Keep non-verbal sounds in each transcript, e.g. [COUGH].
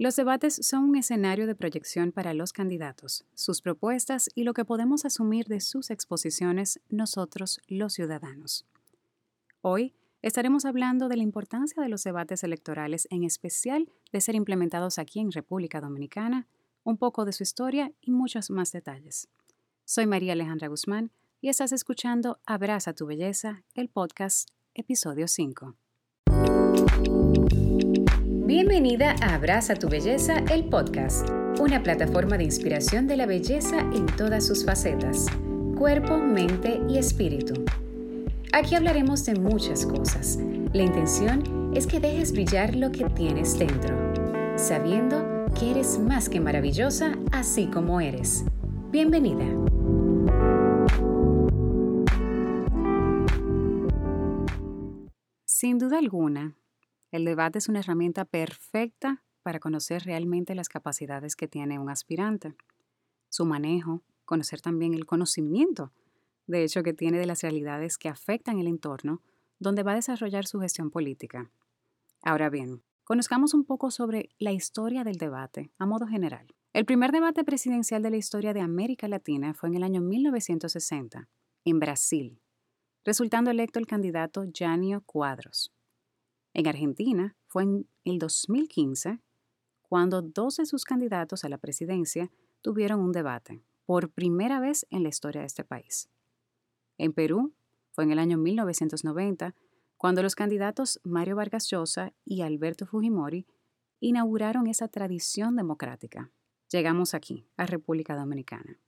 Los debates son un escenario de proyección para los candidatos, sus propuestas y lo que podemos asumir de sus exposiciones nosotros los ciudadanos. Hoy estaremos hablando de la importancia de los debates electorales, en especial de ser implementados aquí en República Dominicana, un poco de su historia y muchos más detalles. Soy María Alejandra Guzmán y estás escuchando Abraza tu Belleza, el podcast, episodio 5. Bienvenida a Abraza tu Belleza, el podcast, una plataforma de inspiración de la belleza en todas sus facetas, cuerpo, mente y espíritu. Aquí hablaremos de muchas cosas. La intención es que dejes brillar lo que tienes dentro, sabiendo que eres más que maravillosa así como eres. Bienvenida. Sin duda alguna, el debate es una herramienta perfecta para conocer realmente las capacidades que tiene un aspirante, su manejo, conocer también el conocimiento, de hecho, que tiene de las realidades que afectan el entorno donde va a desarrollar su gestión política. Ahora bien, conozcamos un poco sobre la historia del debate a modo general. El primer debate presidencial de la historia de América Latina fue en el año 1960, en Brasil, resultando electo el candidato Janio Cuadros. En Argentina fue en el 2015 cuando dos de sus candidatos a la presidencia tuvieron un debate, por primera vez en la historia de este país. En Perú fue en el año 1990 cuando los candidatos Mario Vargas Llosa y Alberto Fujimori inauguraron esa tradición democrática. Llegamos aquí, a República Dominicana.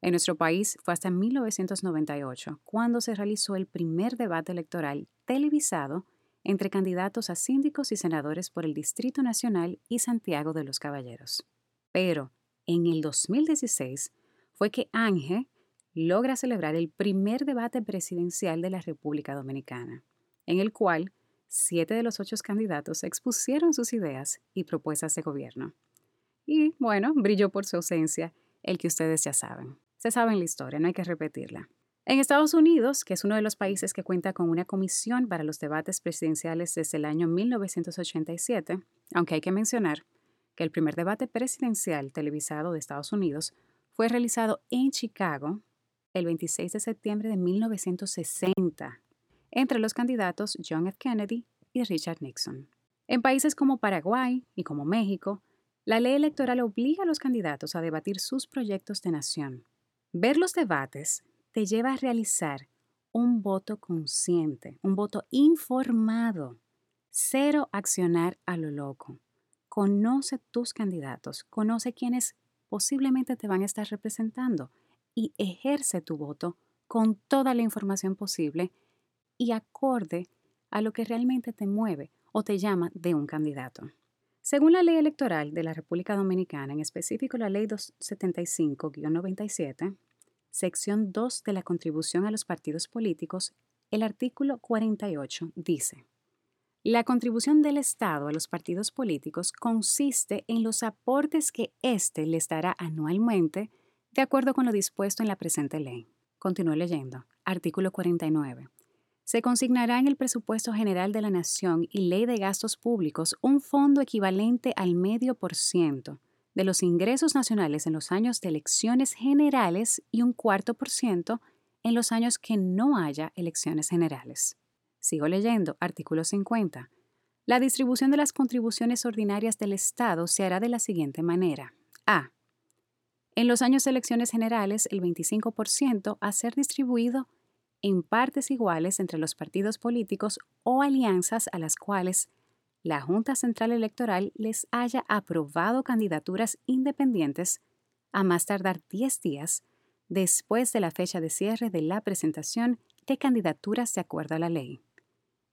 En nuestro país fue hasta 1998 cuando se realizó el primer debate electoral televisado entre candidatos a síndicos y senadores por el Distrito Nacional y Santiago de los Caballeros. Pero en el 2016 fue que Ángel logra celebrar el primer debate presidencial de la República Dominicana, en el cual siete de los ocho candidatos expusieron sus ideas y propuestas de gobierno. Y bueno, brilló por su ausencia el que ustedes ya saben. Se saben la historia, no hay que repetirla. En Estados Unidos, que es uno de los países que cuenta con una comisión para los debates presidenciales desde el año 1987, aunque hay que mencionar que el primer debate presidencial televisado de Estados Unidos fue realizado en Chicago el 26 de septiembre de 1960 entre los candidatos John F. Kennedy y Richard Nixon. En países como Paraguay y como México, la ley electoral obliga a los candidatos a debatir sus proyectos de nación. Ver los debates te lleva a realizar un voto consciente, un voto informado. Cero accionar a lo loco. Conoce tus candidatos, conoce quienes posiblemente te van a estar representando y ejerce tu voto con toda la información posible y acorde a lo que realmente te mueve o te llama de un candidato. Según la ley electoral de la República Dominicana, en específico la ley 275-97, sección 2 de la contribución a los partidos políticos, el artículo 48 dice, la contribución del Estado a los partidos políticos consiste en los aportes que éste les dará anualmente de acuerdo con lo dispuesto en la presente ley. Continúe leyendo. Artículo 49. Se consignará en el presupuesto general de la Nación y ley de gastos públicos un fondo equivalente al medio por ciento de los ingresos nacionales en los años de elecciones generales y un cuarto por ciento en los años que no haya elecciones generales. Sigo leyendo, artículo 50. La distribución de las contribuciones ordinarias del Estado se hará de la siguiente manera. A. En los años de elecciones generales, el 25% a ser distribuido en partes iguales entre los partidos políticos o alianzas a las cuales la Junta Central Electoral les haya aprobado candidaturas independientes a más tardar 10 días después de la fecha de cierre de la presentación de candidaturas de acuerdo a la ley.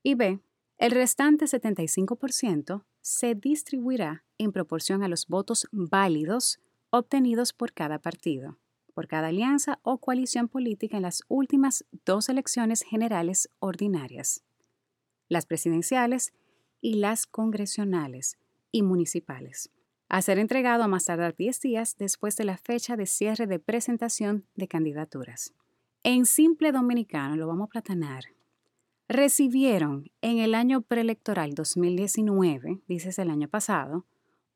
Y B. El restante 75% se distribuirá en proporción a los votos válidos obtenidos por cada partido, por cada alianza o coalición política en las últimas dos elecciones generales ordinarias, las presidenciales y las congresionales y municipales, a ser entregado a más tardar 10 días después de la fecha de cierre de presentación de candidaturas. En simple dominicano, lo vamos a platanar, recibieron en el año preelectoral 2019, dices el año pasado,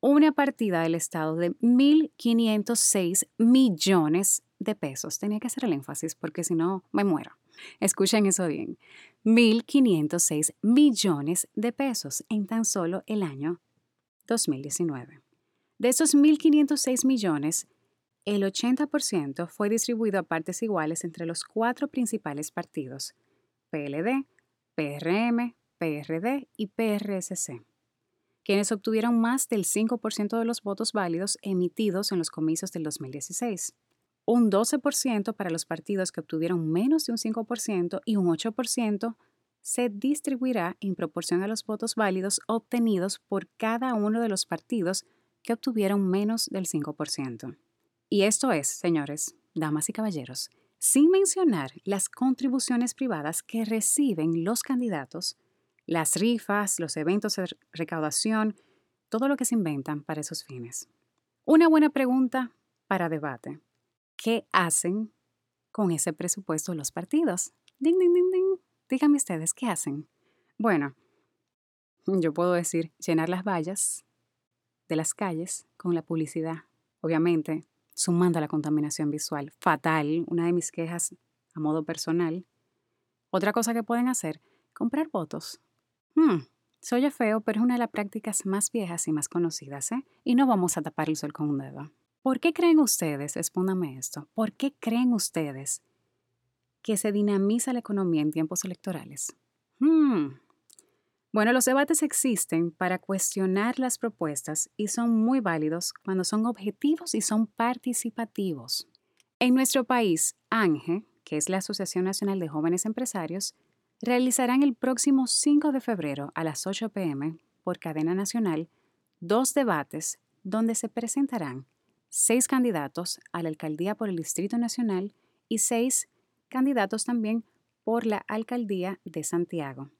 una partida del Estado de 1.506 millones de pesos. Tenía que hacer el énfasis porque si no, me muero. Escuchen eso bien. 1.506 millones de pesos en tan solo el año 2019. De esos 1.506 millones, el 80% fue distribuido a partes iguales entre los cuatro principales partidos, PLD, PRM, PRD y PRSC, quienes obtuvieron más del 5% de los votos válidos emitidos en los comicios del 2016, un 12% para los partidos que obtuvieron menos de un 5% y un 8% se distribuirá en proporción a los votos válidos obtenidos por cada uno de los partidos que obtuvieron menos del 5%. Y esto es, señores, damas y caballeros, sin mencionar las contribuciones privadas que reciben los candidatos, las rifas, los eventos de recaudación, todo lo que se inventan para esos fines. Una buena pregunta para debate. ¿Qué hacen con ese presupuesto los partidos? Ding, ding, ding, ding. Díganme ustedes, ¿qué hacen? Bueno, yo puedo decir llenar las vallas de las calles con la publicidad. Obviamente, sumando a la contaminación visual. Fatal, una de mis quejas a modo personal. Otra cosa que pueden hacer, comprar votos. Hmm, soy feo, pero es una de las prácticas más viejas y más conocidas, ¿eh? Y no vamos a tapar el sol con un dedo. ¿Por qué creen ustedes, respóndame esto, por qué creen ustedes que se dinamiza la economía en tiempos electorales? Hmm, bueno, los debates existen para cuestionar las propuestas y son muy válidos cuando son objetivos y son participativos. En nuestro país, ANGE, que es la Asociación Nacional de Jóvenes Empresarios, realizarán el próximo 5 de febrero a las 8 pm por cadena nacional dos debates donde se presentarán seis candidatos a la alcaldía por el Distrito Nacional y seis candidatos también por la alcaldía de Santiago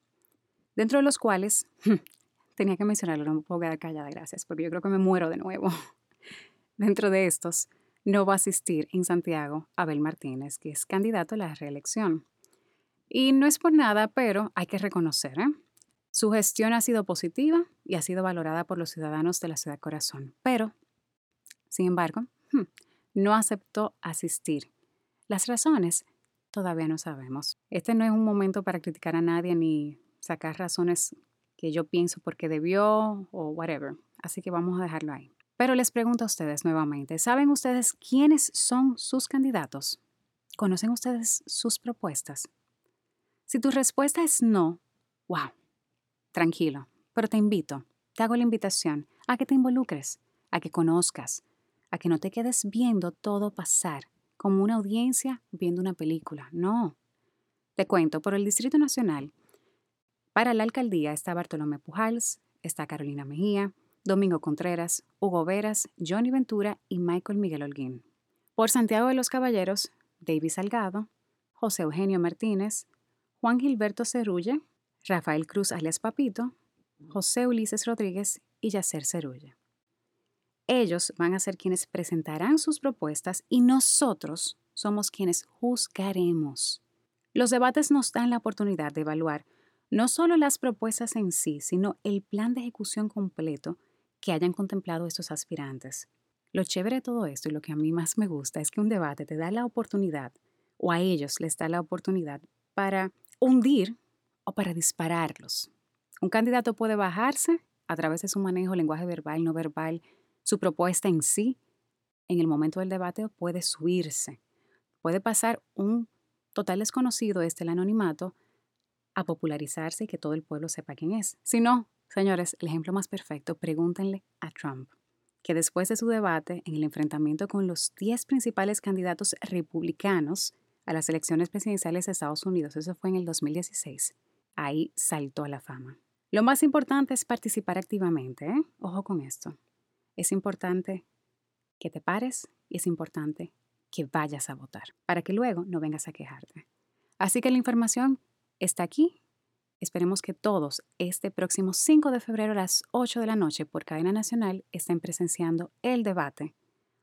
dentro de los cuales [LAUGHS] tenía que mencionarlo, no me puedo quedar callada, gracias, porque yo creo que me muero de nuevo. [LAUGHS] dentro de estos, no va a asistir en Santiago Abel Martínez, que es candidato a la reelección. Y no es por nada, pero hay que reconocer, ¿eh? su gestión ha sido positiva y ha sido valorada por los ciudadanos de la ciudad corazón, pero, sin embargo, hmm, no aceptó asistir. Las razones todavía no sabemos. Este no es un momento para criticar a nadie ni sacar razones que yo pienso porque debió o whatever. Así que vamos a dejarlo ahí. Pero les pregunto a ustedes nuevamente, ¿saben ustedes quiénes son sus candidatos? ¿Conocen ustedes sus propuestas? Si tu respuesta es no, wow, tranquilo, pero te invito, te hago la invitación a que te involucres, a que conozcas, a que no te quedes viendo todo pasar como una audiencia viendo una película. No. Te cuento, por el Distrito Nacional para la alcaldía está Bartolomé Pujals, está Carolina Mejía, Domingo Contreras, Hugo Veras, Johnny Ventura y Michael Miguel Holguín. Por Santiago de los Caballeros, David Salgado, José Eugenio Martínez, Juan Gilberto Cerulle, Rafael Cruz alias Papito, José Ulises Rodríguez y Yacer Cerulle. Ellos van a ser quienes presentarán sus propuestas y nosotros somos quienes juzgaremos. Los debates nos dan la oportunidad de evaluar no solo las propuestas en sí, sino el plan de ejecución completo que hayan contemplado estos aspirantes. Lo chévere de todo esto y lo que a mí más me gusta es que un debate te da la oportunidad, o a ellos les da la oportunidad, para hundir o para dispararlos. Un candidato puede bajarse a través de su manejo, lenguaje verbal, no verbal, su propuesta en sí. En el momento del debate puede subirse. Puede pasar un total desconocido, este el anonimato, a popularizarse y que todo el pueblo sepa quién es. Si no, señores, el ejemplo más perfecto, pregúntenle a Trump, que después de su debate en el enfrentamiento con los 10 principales candidatos republicanos a las elecciones presidenciales de Estados Unidos, eso fue en el 2016, ahí saltó a la fama. Lo más importante es participar activamente, ¿eh? Ojo con esto. Es importante que te pares y es importante que vayas a votar, para que luego no vengas a quejarte. Así que la información está aquí. Esperemos que todos este próximo 5 de febrero a las 8 de la noche por cadena nacional estén presenciando el debate,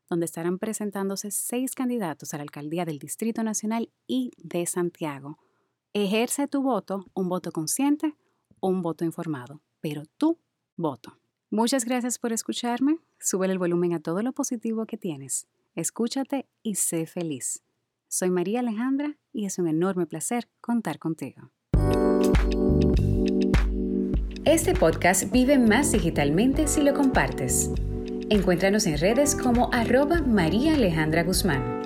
donde estarán presentándose seis candidatos a la alcaldía del Distrito Nacional y de Santiago. Ejerce tu voto, un voto consciente un voto informado, pero tu voto. Muchas gracias por escucharme. Sube el volumen a todo lo positivo que tienes. Escúchate y sé feliz. Soy María Alejandra y es un enorme placer contar contigo. Este podcast vive más digitalmente si lo compartes. Encuéntranos en redes como arroba María Alejandra Guzmán.